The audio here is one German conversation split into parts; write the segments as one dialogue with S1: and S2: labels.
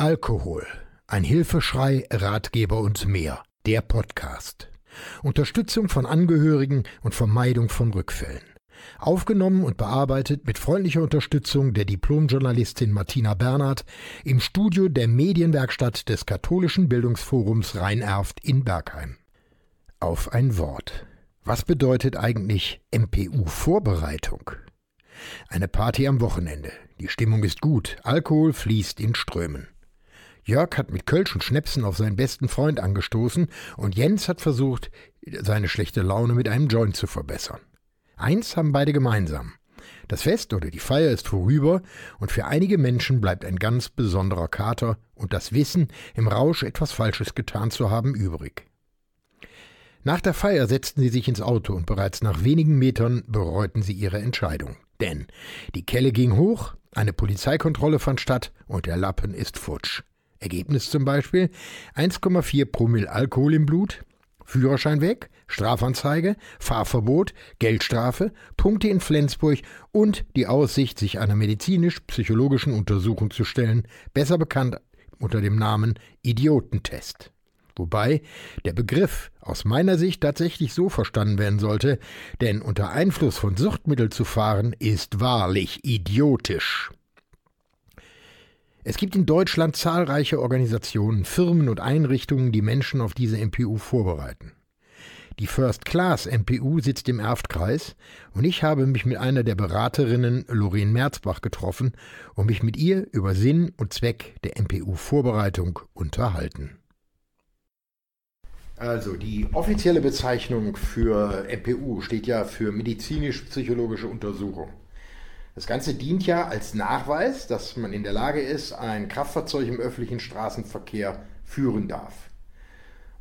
S1: Alkohol. Ein Hilfeschrei, Ratgeber und mehr. Der Podcast. Unterstützung von Angehörigen und Vermeidung von Rückfällen. Aufgenommen und bearbeitet mit freundlicher Unterstützung der Diplomjournalistin Martina Bernhard im Studio der Medienwerkstatt des Katholischen Bildungsforums Rheinerft in Bergheim. Auf ein Wort. Was bedeutet eigentlich MPU-Vorbereitung? Eine Party am Wochenende. Die Stimmung ist gut, Alkohol fließt in Strömen. Jörg hat mit Kölsch und Schnäpsen auf seinen besten Freund angestoßen und Jens hat versucht, seine schlechte Laune mit einem Joint zu verbessern. Eins haben beide gemeinsam. Das Fest oder die Feier ist vorüber und für einige Menschen bleibt ein ganz besonderer Kater und das Wissen, im Rausch etwas Falsches getan zu haben, übrig. Nach der Feier setzten sie sich ins Auto und bereits nach wenigen Metern bereuten sie ihre Entscheidung. Denn die Kelle ging hoch, eine Polizeikontrolle fand statt und der Lappen ist futsch. Ergebnis zum Beispiel 1,4 Promille Alkohol im Blut, Führerschein weg, Strafanzeige, Fahrverbot, Geldstrafe, Punkte in Flensburg und die Aussicht, sich einer medizinisch-psychologischen Untersuchung zu stellen, besser bekannt unter dem Namen Idiotentest. Wobei der Begriff aus meiner Sicht tatsächlich so verstanden werden sollte, denn unter Einfluss von Suchtmitteln zu fahren ist wahrlich idiotisch. Es gibt in Deutschland zahlreiche Organisationen, Firmen und Einrichtungen, die Menschen auf diese MPU vorbereiten. Die First Class MPU sitzt im Erftkreis und ich habe mich mit einer der Beraterinnen, Loreen Merzbach, getroffen und mich mit ihr über Sinn und Zweck der MPU-Vorbereitung unterhalten. Also die offizielle Bezeichnung für MPU steht ja für medizinisch-psychologische Untersuchung. Das Ganze dient ja als Nachweis, dass man in der Lage ist, ein Kraftfahrzeug im öffentlichen Straßenverkehr führen darf.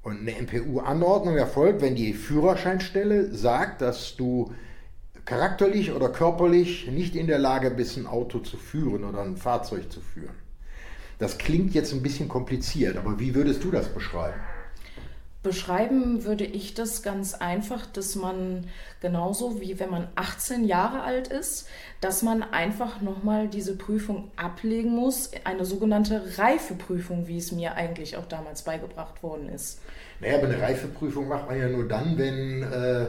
S1: Und eine MPU-Anordnung erfolgt, wenn die Führerscheinstelle sagt, dass du charakterlich oder körperlich nicht in der Lage bist, ein Auto zu führen oder ein Fahrzeug zu führen. Das klingt jetzt ein bisschen kompliziert, aber wie würdest du das beschreiben?
S2: Beschreiben würde ich das ganz einfach, dass man genauso wie wenn man 18 Jahre alt ist, dass man einfach nochmal diese Prüfung ablegen muss, eine sogenannte Reifeprüfung, wie es mir eigentlich auch damals beigebracht worden ist.
S1: Naja, aber eine Reifeprüfung macht man ja nur dann, wenn, äh,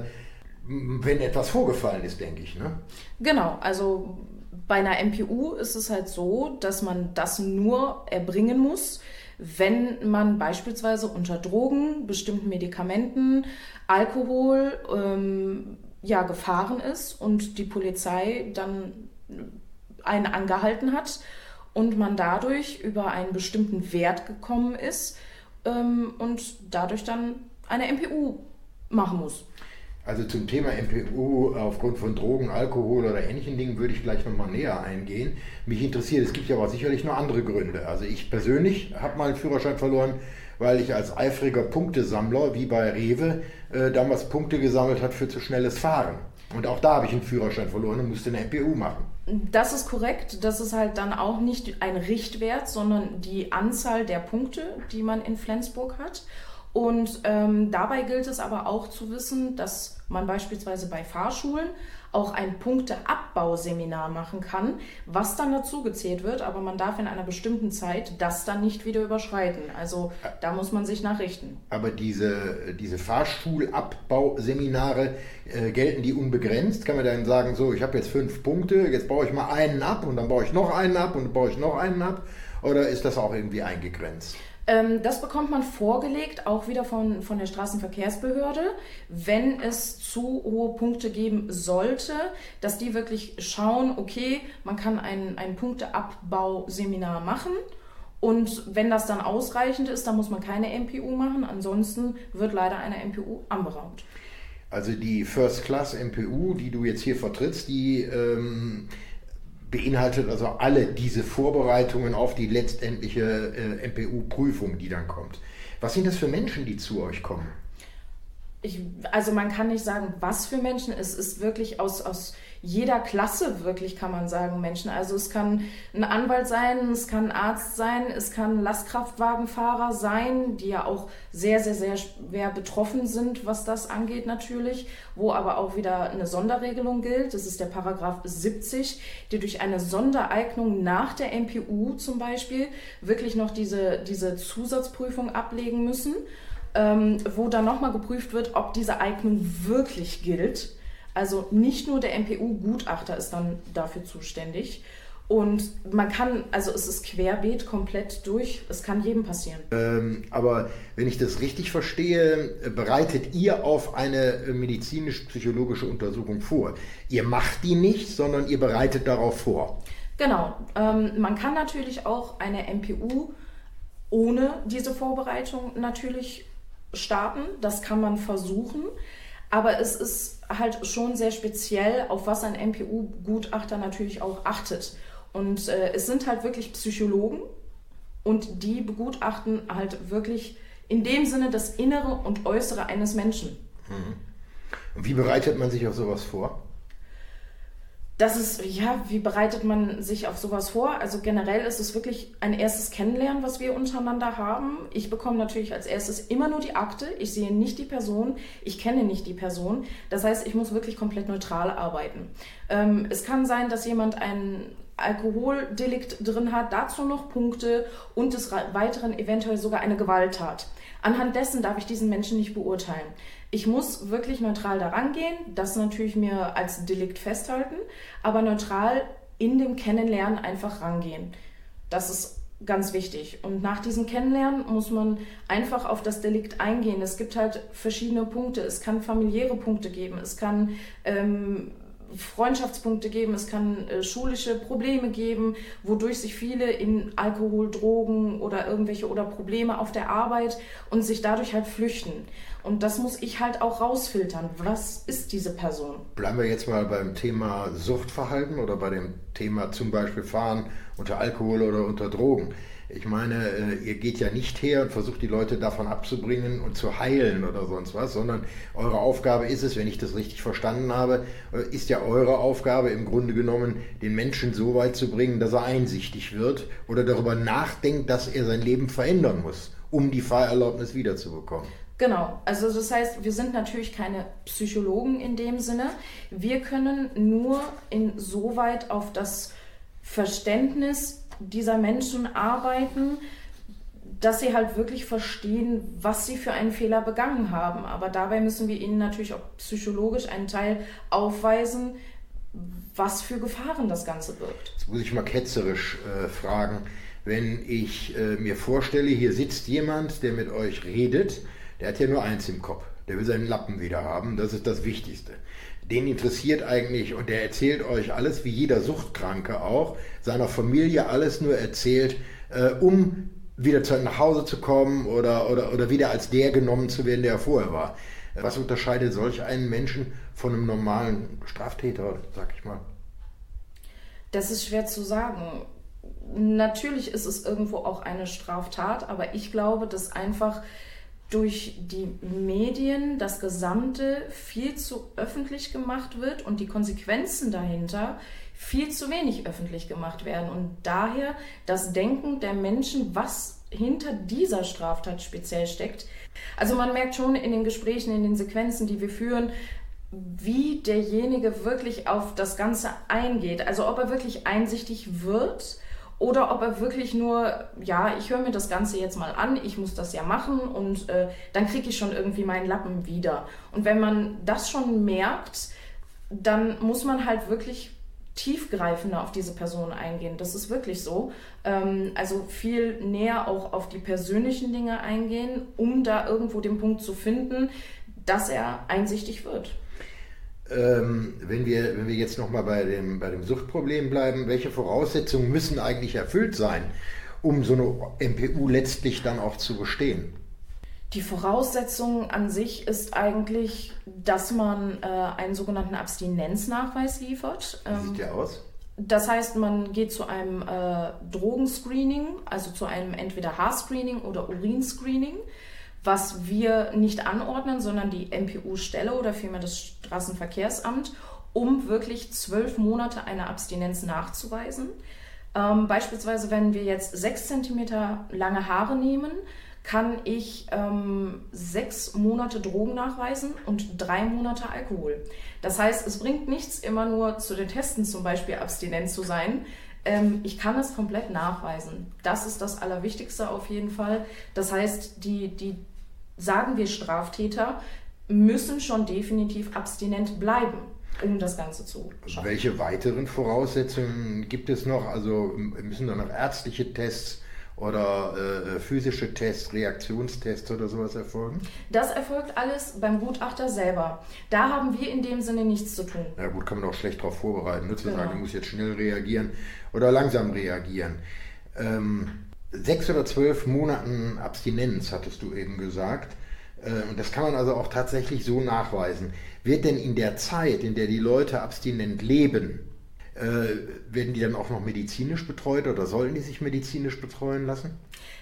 S1: wenn etwas vorgefallen ist, denke ich. Ne?
S2: Genau, also bei einer MPU ist es halt so, dass man das nur erbringen muss, wenn man beispielsweise unter Drogen, bestimmten Medikamenten, Alkohol ähm, ja, gefahren ist und die Polizei dann einen angehalten hat und man dadurch über einen bestimmten Wert gekommen ist ähm, und dadurch dann eine MPU machen muss.
S1: Also zum Thema MPU aufgrund von Drogen, Alkohol oder ähnlichen Dingen würde ich gleich nochmal näher eingehen. Mich interessiert, es gibt ja aber sicherlich noch andere Gründe. Also ich persönlich habe mal einen Führerschein verloren, weil ich als eifriger Punktesammler, wie bei Rewe, äh, damals Punkte gesammelt hat für zu schnelles Fahren. Und auch da habe ich einen Führerschein verloren und musste eine MPU machen.
S2: Das ist korrekt. Das ist halt dann auch nicht ein Richtwert, sondern die Anzahl der Punkte, die man in Flensburg hat. Und ähm, dabei gilt es aber auch zu wissen, dass man beispielsweise bei Fahrschulen auch ein Punkteabbauseminar machen kann, was dann dazu gezählt wird, aber man darf in einer bestimmten Zeit das dann nicht wieder überschreiten. Also da muss man sich nachrichten.
S1: Aber diese, diese Fahrschulabbauseminare, äh, gelten die unbegrenzt? Kann man dann sagen, so, ich habe jetzt fünf Punkte, jetzt baue ich mal einen ab und dann baue ich noch einen ab und dann baue ich noch einen ab? Oder ist das auch irgendwie eingegrenzt?
S2: Ähm, das bekommt man vorgelegt, auch wieder von, von der Straßenverkehrsbehörde, wenn es zu hohe Punkte geben sollte, dass die wirklich schauen, okay, man kann ein, ein Punkteabbauseminar machen. Und wenn das dann ausreichend ist, dann muss man keine MPU machen. Ansonsten wird leider eine MPU anberaumt.
S1: Also die First Class MPU, die du jetzt hier vertrittst, die ähm, beinhaltet also alle diese Vorbereitungen auf die letztendliche äh, MPU-Prüfung, die dann kommt. Was sind das für Menschen, die zu euch kommen?
S2: ich, also man kann nicht sagen, was für Menschen. Es ist wirklich aus, aus jeder Klasse wirklich, kann man sagen, Menschen. Also es kann ein Anwalt sein, es kann ein Arzt sein, es kann Lastkraftwagenfahrer sein, die ja auch sehr, sehr, sehr schwer betroffen sind, was das angeht natürlich, wo aber auch wieder eine Sonderregelung gilt. Das ist der Paragraph 70, die durch eine Sondereignung nach der MPU zum Beispiel wirklich noch diese, diese Zusatzprüfung ablegen müssen ähm, wo dann nochmal geprüft wird, ob diese Eignung wirklich gilt. Also nicht nur der MPU-Gutachter ist dann dafür zuständig. Und man kann, also es ist querbeet komplett durch, es kann jedem passieren.
S1: Ähm, aber wenn ich das richtig verstehe, bereitet ihr auf eine medizinisch-psychologische Untersuchung vor. Ihr macht die nicht, sondern ihr bereitet darauf vor.
S2: Genau. Ähm, man kann natürlich auch eine MPU ohne diese Vorbereitung natürlich starten. Das kann man versuchen. Aber es ist halt schon sehr speziell, auf was ein MPU-Gutachter natürlich auch achtet. Und äh, es sind halt wirklich Psychologen und die begutachten halt wirklich in dem Sinne das Innere und Äußere eines Menschen.
S1: Mhm. Und wie bereitet man sich auf sowas vor?
S2: Das ist, ja, wie bereitet man sich auf sowas vor? Also generell ist es wirklich ein erstes Kennenlernen, was wir untereinander haben. Ich bekomme natürlich als erstes immer nur die Akte. Ich sehe nicht die Person. Ich kenne nicht die Person. Das heißt, ich muss wirklich komplett neutral arbeiten. Ähm, es kann sein, dass jemand ein Alkoholdelikt drin hat, dazu noch Punkte und des Weiteren eventuell sogar eine Gewalttat. Anhand dessen darf ich diesen Menschen nicht beurteilen. Ich muss wirklich neutral daran gehen, das natürlich mir als Delikt festhalten, aber neutral in dem Kennenlernen einfach rangehen. Das ist ganz wichtig. Und nach diesem Kennenlernen muss man einfach auf das Delikt eingehen. Es gibt halt verschiedene Punkte. Es kann familiäre Punkte geben. Es kann ähm, Freundschaftspunkte geben, es kann äh, schulische Probleme geben, wodurch sich viele in Alkohol, Drogen oder irgendwelche oder Probleme auf der Arbeit und sich dadurch halt flüchten. Und das muss ich halt auch rausfiltern. Was ist diese Person?
S1: Bleiben wir jetzt mal beim Thema Suchtverhalten oder bei dem Thema zum Beispiel Fahren unter Alkohol oder unter Drogen. Ich meine, äh, ihr geht ja nicht her und versucht die Leute davon abzubringen und zu heilen oder sonst was, sondern eure Aufgabe ist es, wenn ich das richtig verstanden habe, äh, ist ja eure Aufgabe im Grunde genommen, den Menschen so weit zu bringen, dass er einsichtig wird oder darüber nachdenkt, dass er sein Leben verändern muss, um die Fahrerlaubnis wiederzubekommen.
S2: Genau, also das heißt, wir sind natürlich keine Psychologen in dem Sinne. Wir können nur insoweit auf das Verständnis dieser Menschen arbeiten, dass sie halt wirklich verstehen, was sie für einen Fehler begangen haben. Aber dabei müssen wir ihnen natürlich auch psychologisch einen Teil aufweisen, was für Gefahren das Ganze birgt.
S1: Jetzt muss ich mal ketzerisch äh, fragen. Wenn ich äh, mir vorstelle, hier sitzt jemand, der mit euch redet, der hat ja nur eins im Kopf. Der will seinen Lappen wieder haben. Das ist das Wichtigste. Den interessiert eigentlich und der erzählt euch alles, wie jeder Suchtkranke auch, seiner Familie alles nur erzählt, äh, um wieder zu, nach Hause zu kommen oder, oder, oder wieder als der genommen zu werden, der er vorher war. Was unterscheidet solch einen Menschen von einem normalen Straftäter, sag ich mal?
S2: Das ist schwer zu sagen. Natürlich ist es irgendwo auch eine Straftat, aber ich glaube, dass einfach durch die Medien das Gesamte viel zu öffentlich gemacht wird und die Konsequenzen dahinter viel zu wenig öffentlich gemacht werden. Und daher das Denken der Menschen, was hinter dieser Straftat speziell steckt. Also man merkt schon in den Gesprächen, in den Sequenzen, die wir führen, wie derjenige wirklich auf das Ganze eingeht. Also ob er wirklich einsichtig wird oder ob er wirklich nur, ja, ich höre mir das Ganze jetzt mal an, ich muss das ja machen und äh, dann kriege ich schon irgendwie meinen Lappen wieder. Und wenn man das schon merkt, dann muss man halt wirklich tiefgreifender auf diese Person eingehen. Das ist wirklich so. Ähm, also viel näher auch auf die persönlichen Dinge eingehen, um da irgendwo den Punkt zu finden, dass er einsichtig wird.
S1: Ähm, wenn, wir, wenn wir jetzt nochmal bei dem, bei dem Suchtproblem bleiben, welche Voraussetzungen müssen eigentlich erfüllt sein, um so eine MPU letztlich dann auch zu bestehen?
S2: Die Voraussetzung an sich ist eigentlich, dass man äh, einen sogenannten Abstinenznachweis liefert.
S1: Wie sieht der aus?
S2: Das heißt, man geht zu einem äh, Drogenscreening, also zu einem entweder Haarscreening oder Urinscreening was wir nicht anordnen, sondern die MPU-Stelle oder vielmehr das Straßenverkehrsamt, um wirklich zwölf Monate eine Abstinenz nachzuweisen. Ähm, beispielsweise, wenn wir jetzt sechs Zentimeter lange Haare nehmen, kann ich ähm, sechs Monate Drogen nachweisen und drei Monate Alkohol. Das heißt, es bringt nichts, immer nur zu den Testen zum Beispiel abstinent zu sein. Ähm, ich kann es komplett nachweisen. Das ist das Allerwichtigste auf jeden Fall. Das heißt, die, die sagen wir Straftäter, müssen schon definitiv abstinent bleiben um das Ganze zu
S1: schaffen. Welche weiteren Voraussetzungen gibt es noch? Also müssen da noch ärztliche Tests oder äh, physische Tests, Reaktionstests oder sowas erfolgen?
S2: Das erfolgt alles beim Gutachter selber. Da haben wir in dem Sinne nichts zu tun.
S1: Ja gut, kann man auch schlecht darauf vorbereiten. Nur zu genau. sagen, ich muss jetzt schnell reagieren oder langsam reagieren. Ähm, sechs oder zwölf Monaten Abstinenz, hattest du eben gesagt. Äh, und das kann man also auch tatsächlich so nachweisen. Wird denn in der Zeit, in der die Leute abstinent leben, äh, werden die dann auch noch medizinisch betreut oder sollen die sich medizinisch betreuen lassen?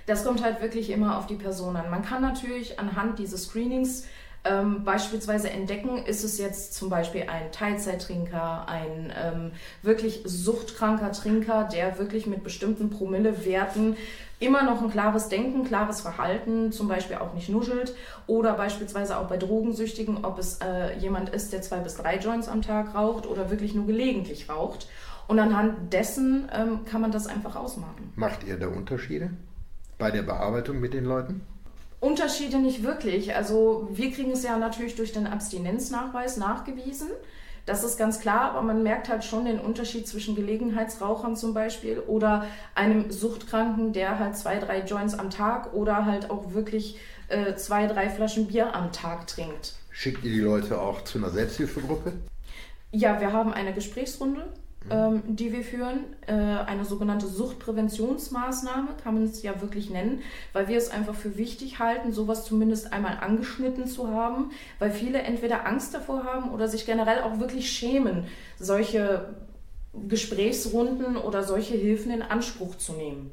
S2: Das kommt halt wirklich immer auf die Person an. Man kann natürlich anhand dieses Screenings ähm, beispielsweise entdecken, ist es jetzt zum Beispiel ein Teilzeittrinker, ein ähm, wirklich suchtkranker Trinker, der wirklich mit bestimmten Promillewerten immer noch ein klares Denken, klares Verhalten, zum Beispiel auch nicht nuschelt oder beispielsweise auch bei Drogensüchtigen, ob es äh, jemand ist, der zwei bis drei Joints am Tag raucht oder wirklich nur gelegentlich raucht. Und anhand dessen ähm, kann man das einfach ausmachen.
S1: Macht ihr da Unterschiede bei der Bearbeitung mit den Leuten?
S2: Unterschiede nicht wirklich. Also wir kriegen es ja natürlich durch den Abstinenznachweis nachgewiesen. Das ist ganz klar, aber man merkt halt schon den Unterschied zwischen Gelegenheitsrauchern zum Beispiel oder einem Suchtkranken, der halt zwei, drei Joints am Tag oder halt auch wirklich äh, zwei, drei Flaschen Bier am Tag trinkt.
S1: Schickt ihr die Leute auch zu einer Selbsthilfegruppe?
S2: Ja, wir haben eine Gesprächsrunde ähm, die wir führen. Äh, eine sogenannte Suchtpräventionsmaßnahme kann man es ja wirklich nennen, weil wir es einfach für wichtig halten, sowas zumindest einmal angeschnitten zu haben, weil viele entweder Angst davor haben oder sich generell auch wirklich schämen, solche Gesprächsrunden oder solche Hilfen in Anspruch zu nehmen.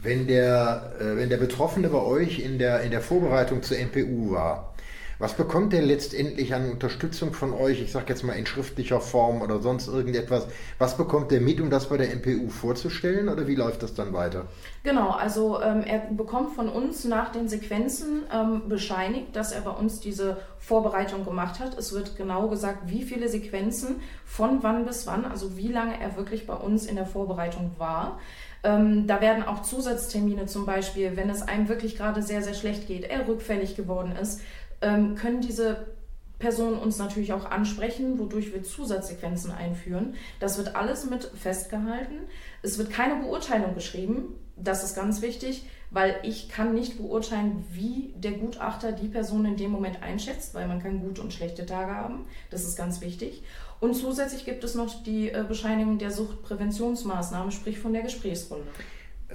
S1: Wenn der, äh, wenn der Betroffene bei euch in der, in der Vorbereitung zur MPU war, was bekommt er letztendlich an Unterstützung von euch? Ich sage jetzt mal in schriftlicher Form oder sonst irgendetwas. Was bekommt er mit, um das bei der MPU vorzustellen oder wie läuft das dann weiter?
S2: Genau, also ähm, er bekommt von uns nach den Sequenzen ähm, bescheinigt, dass er bei uns diese Vorbereitung gemacht hat. Es wird genau gesagt, wie viele Sequenzen, von wann bis wann, also wie lange er wirklich bei uns in der Vorbereitung war. Ähm, da werden auch Zusatztermine zum Beispiel, wenn es einem wirklich gerade sehr, sehr schlecht geht, er rückfällig geworden ist, ähm, können diese Personen uns natürlich auch ansprechen, wodurch wir Zusatzsequenzen einführen. Das wird alles mit festgehalten. Es wird keine Beurteilung geschrieben. Das ist ganz wichtig, weil ich kann nicht beurteilen, wie der Gutachter die Person in dem Moment einschätzt, weil man kann gute und schlechte Tage haben. Das ist ganz wichtig. Und zusätzlich gibt es noch die äh, Bescheinigung der Suchtpräventionsmaßnahme, sprich von der Gesprächsrunde.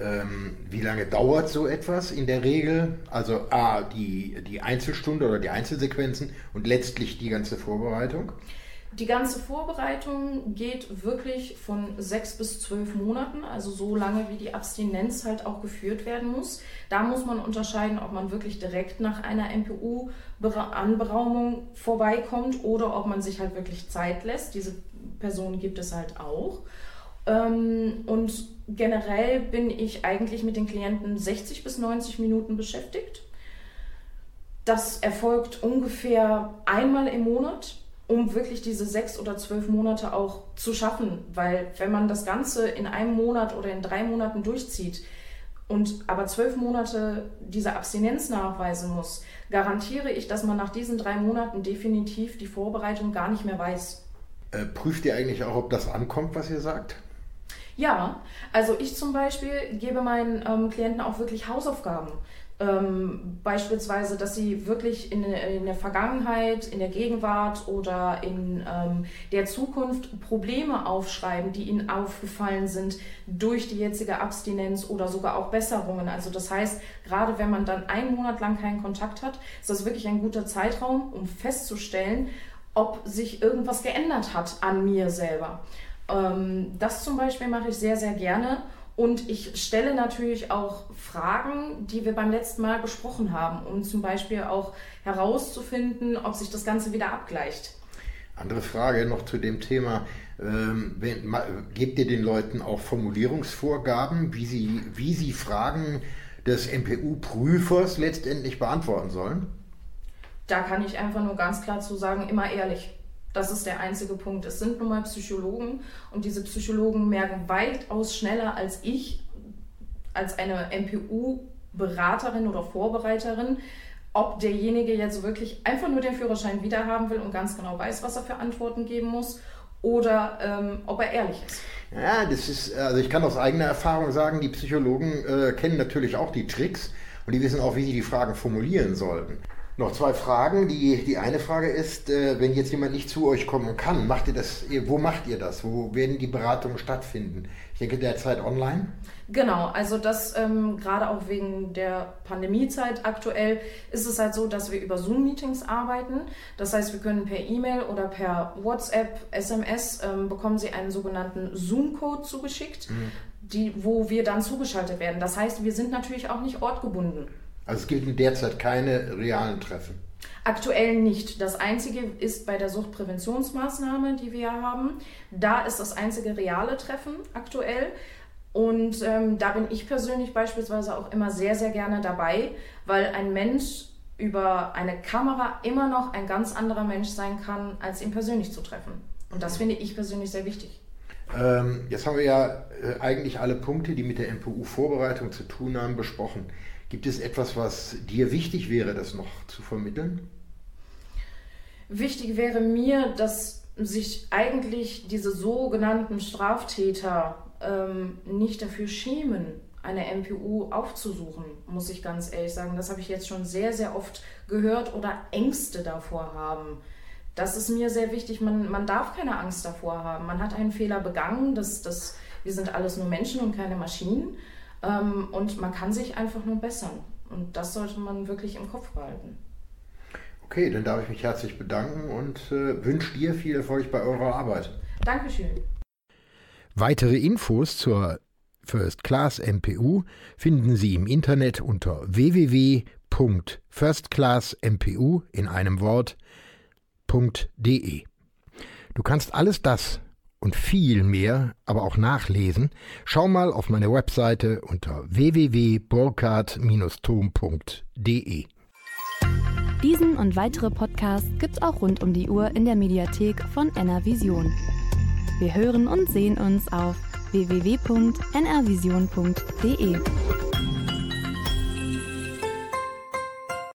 S1: Ähm, wie lange dauert so etwas in der Regel? Also A, die, die Einzelstunde oder die Einzelsequenzen und letztlich die ganze Vorbereitung?
S2: Die ganze Vorbereitung geht wirklich von sechs bis zwölf Monaten, also so lange wie die Abstinenz halt auch geführt werden muss. Da muss man unterscheiden, ob man wirklich direkt nach einer MPU-Anberaumung vorbeikommt oder ob man sich halt wirklich Zeit lässt. Diese Personen gibt es halt auch. Ähm, und generell bin ich eigentlich mit den Klienten 60 bis 90 Minuten beschäftigt. Das erfolgt ungefähr einmal im Monat, um wirklich diese sechs oder zwölf Monate auch zu schaffen. Weil wenn man das Ganze in einem Monat oder in drei Monaten durchzieht und aber zwölf Monate diese Abstinenz nachweisen muss, garantiere ich, dass man nach diesen drei Monaten definitiv die Vorbereitung gar nicht mehr weiß.
S1: Äh, prüft ihr eigentlich auch, ob das ankommt, was ihr sagt?
S2: Ja, also ich zum Beispiel gebe meinen ähm, Klienten auch wirklich Hausaufgaben. Ähm, beispielsweise, dass sie wirklich in, in, der Vergangenheit, in der Gegenwart oder in ähm, der Zukunft Probleme aufschreiben, die ihnen aufgefallen sind durch die jetzige Abstinenz oder sogar auch Besserungen. Also das heißt, gerade wenn man dann einen Monat lang keinen Kontakt hat, ist das wirklich ein guter Zeitraum, um festzustellen, ob sich irgendwas geändert hat an mir selber. Ähm, das zum Beispiel mache ich sehr, sehr gerne, Und ich stelle natürlich auch Fragen, die wir beim letzten Mal besprochen haben, um zum Beispiel auch herauszufinden, ob sich das Ganze wieder abgleicht.
S1: Andere Frage noch zu dem Thema. Ähm, wenn, gebt ihr den Leuten auch Formulierungsvorgaben, wie sie, wie sie Fragen des MPU-Prüfers letztendlich beantworten sollen?
S2: Da kann ich einfach nur ganz klar zu sagen, immer ehrlich. Das ist der einzige Punkt. Es sind nun mal Psychologen und diese Psychologen merken weitaus schneller als ich, als eine MPU-Beraterin oder Vorbereiterin, ob derjenige jetzt wirklich einfach nur den Führerschein wiederhaben will und ganz genau weiß, was er für Antworten geben muss oder ähm, ob er ehrlich ist.
S1: Ja, das ist, also ich kann aus eigener Erfahrung sagen, die Psychologen äh, kennen natürlich auch die Tricks und die wissen auch, wie sie die Fragen formulieren sollten. Noch zwei Fragen. Die, die eine Frage ist, äh, wenn jetzt jemand nicht zu euch kommen kann, macht ihr das, wo macht ihr das? Wo werden die Beratungen stattfinden? Ich denke derzeit online.
S2: Genau, also das ähm, gerade auch wegen der Pandemiezeit aktuell ist es halt so, dass wir über Zoom-Meetings arbeiten. Das heißt, wir können per E-Mail oder per WhatsApp, SMS ähm, bekommen Sie einen sogenannten Zoom-Code zugeschickt, mhm. die, wo wir dann zugeschaltet werden. Das heißt, wir sind natürlich auch nicht ortgebunden.
S1: Also es gibt derzeit keine realen Treffen.
S2: Aktuell nicht. Das einzige ist bei der Suchtpräventionsmaßnahme, die wir haben. Da ist das einzige reale Treffen aktuell. Und ähm, da bin ich persönlich beispielsweise auch immer sehr, sehr gerne dabei, weil ein Mensch über eine Kamera immer noch ein ganz anderer Mensch sein kann, als ihn persönlich zu treffen. Und das finde ich persönlich sehr wichtig.
S1: Ähm, jetzt haben wir ja äh, eigentlich alle Punkte, die mit der MPU-Vorbereitung zu tun haben, besprochen. Gibt es etwas, was dir wichtig wäre, das noch zu vermitteln?
S2: Wichtig wäre mir, dass sich eigentlich diese sogenannten Straftäter ähm, nicht dafür schämen, eine MPU aufzusuchen, muss ich ganz ehrlich sagen. Das habe ich jetzt schon sehr, sehr oft gehört oder Ängste davor haben. Das ist mir sehr wichtig. Man, man darf keine Angst davor haben. Man hat einen Fehler begangen. Das, das, wir sind alles nur Menschen und keine Maschinen. Ähm, und man kann sich einfach nur bessern. Und das sollte man wirklich im Kopf behalten.
S1: Okay, dann darf ich mich herzlich bedanken und äh, wünsche dir viel Erfolg bei eurer Arbeit.
S2: Dankeschön.
S1: Weitere Infos zur First Class MPU finden Sie im Internet unter www.firstclassmpu in einem Wort.de. Du kannst alles das und viel mehr, aber auch nachlesen, schau mal auf meine Webseite unter www.burkhardt-tom.de.
S3: Diesen und weitere Podcasts gibt's auch rund um die Uhr in der Mediathek von NRVision. Wir hören und sehen uns auf www.nrvision.de.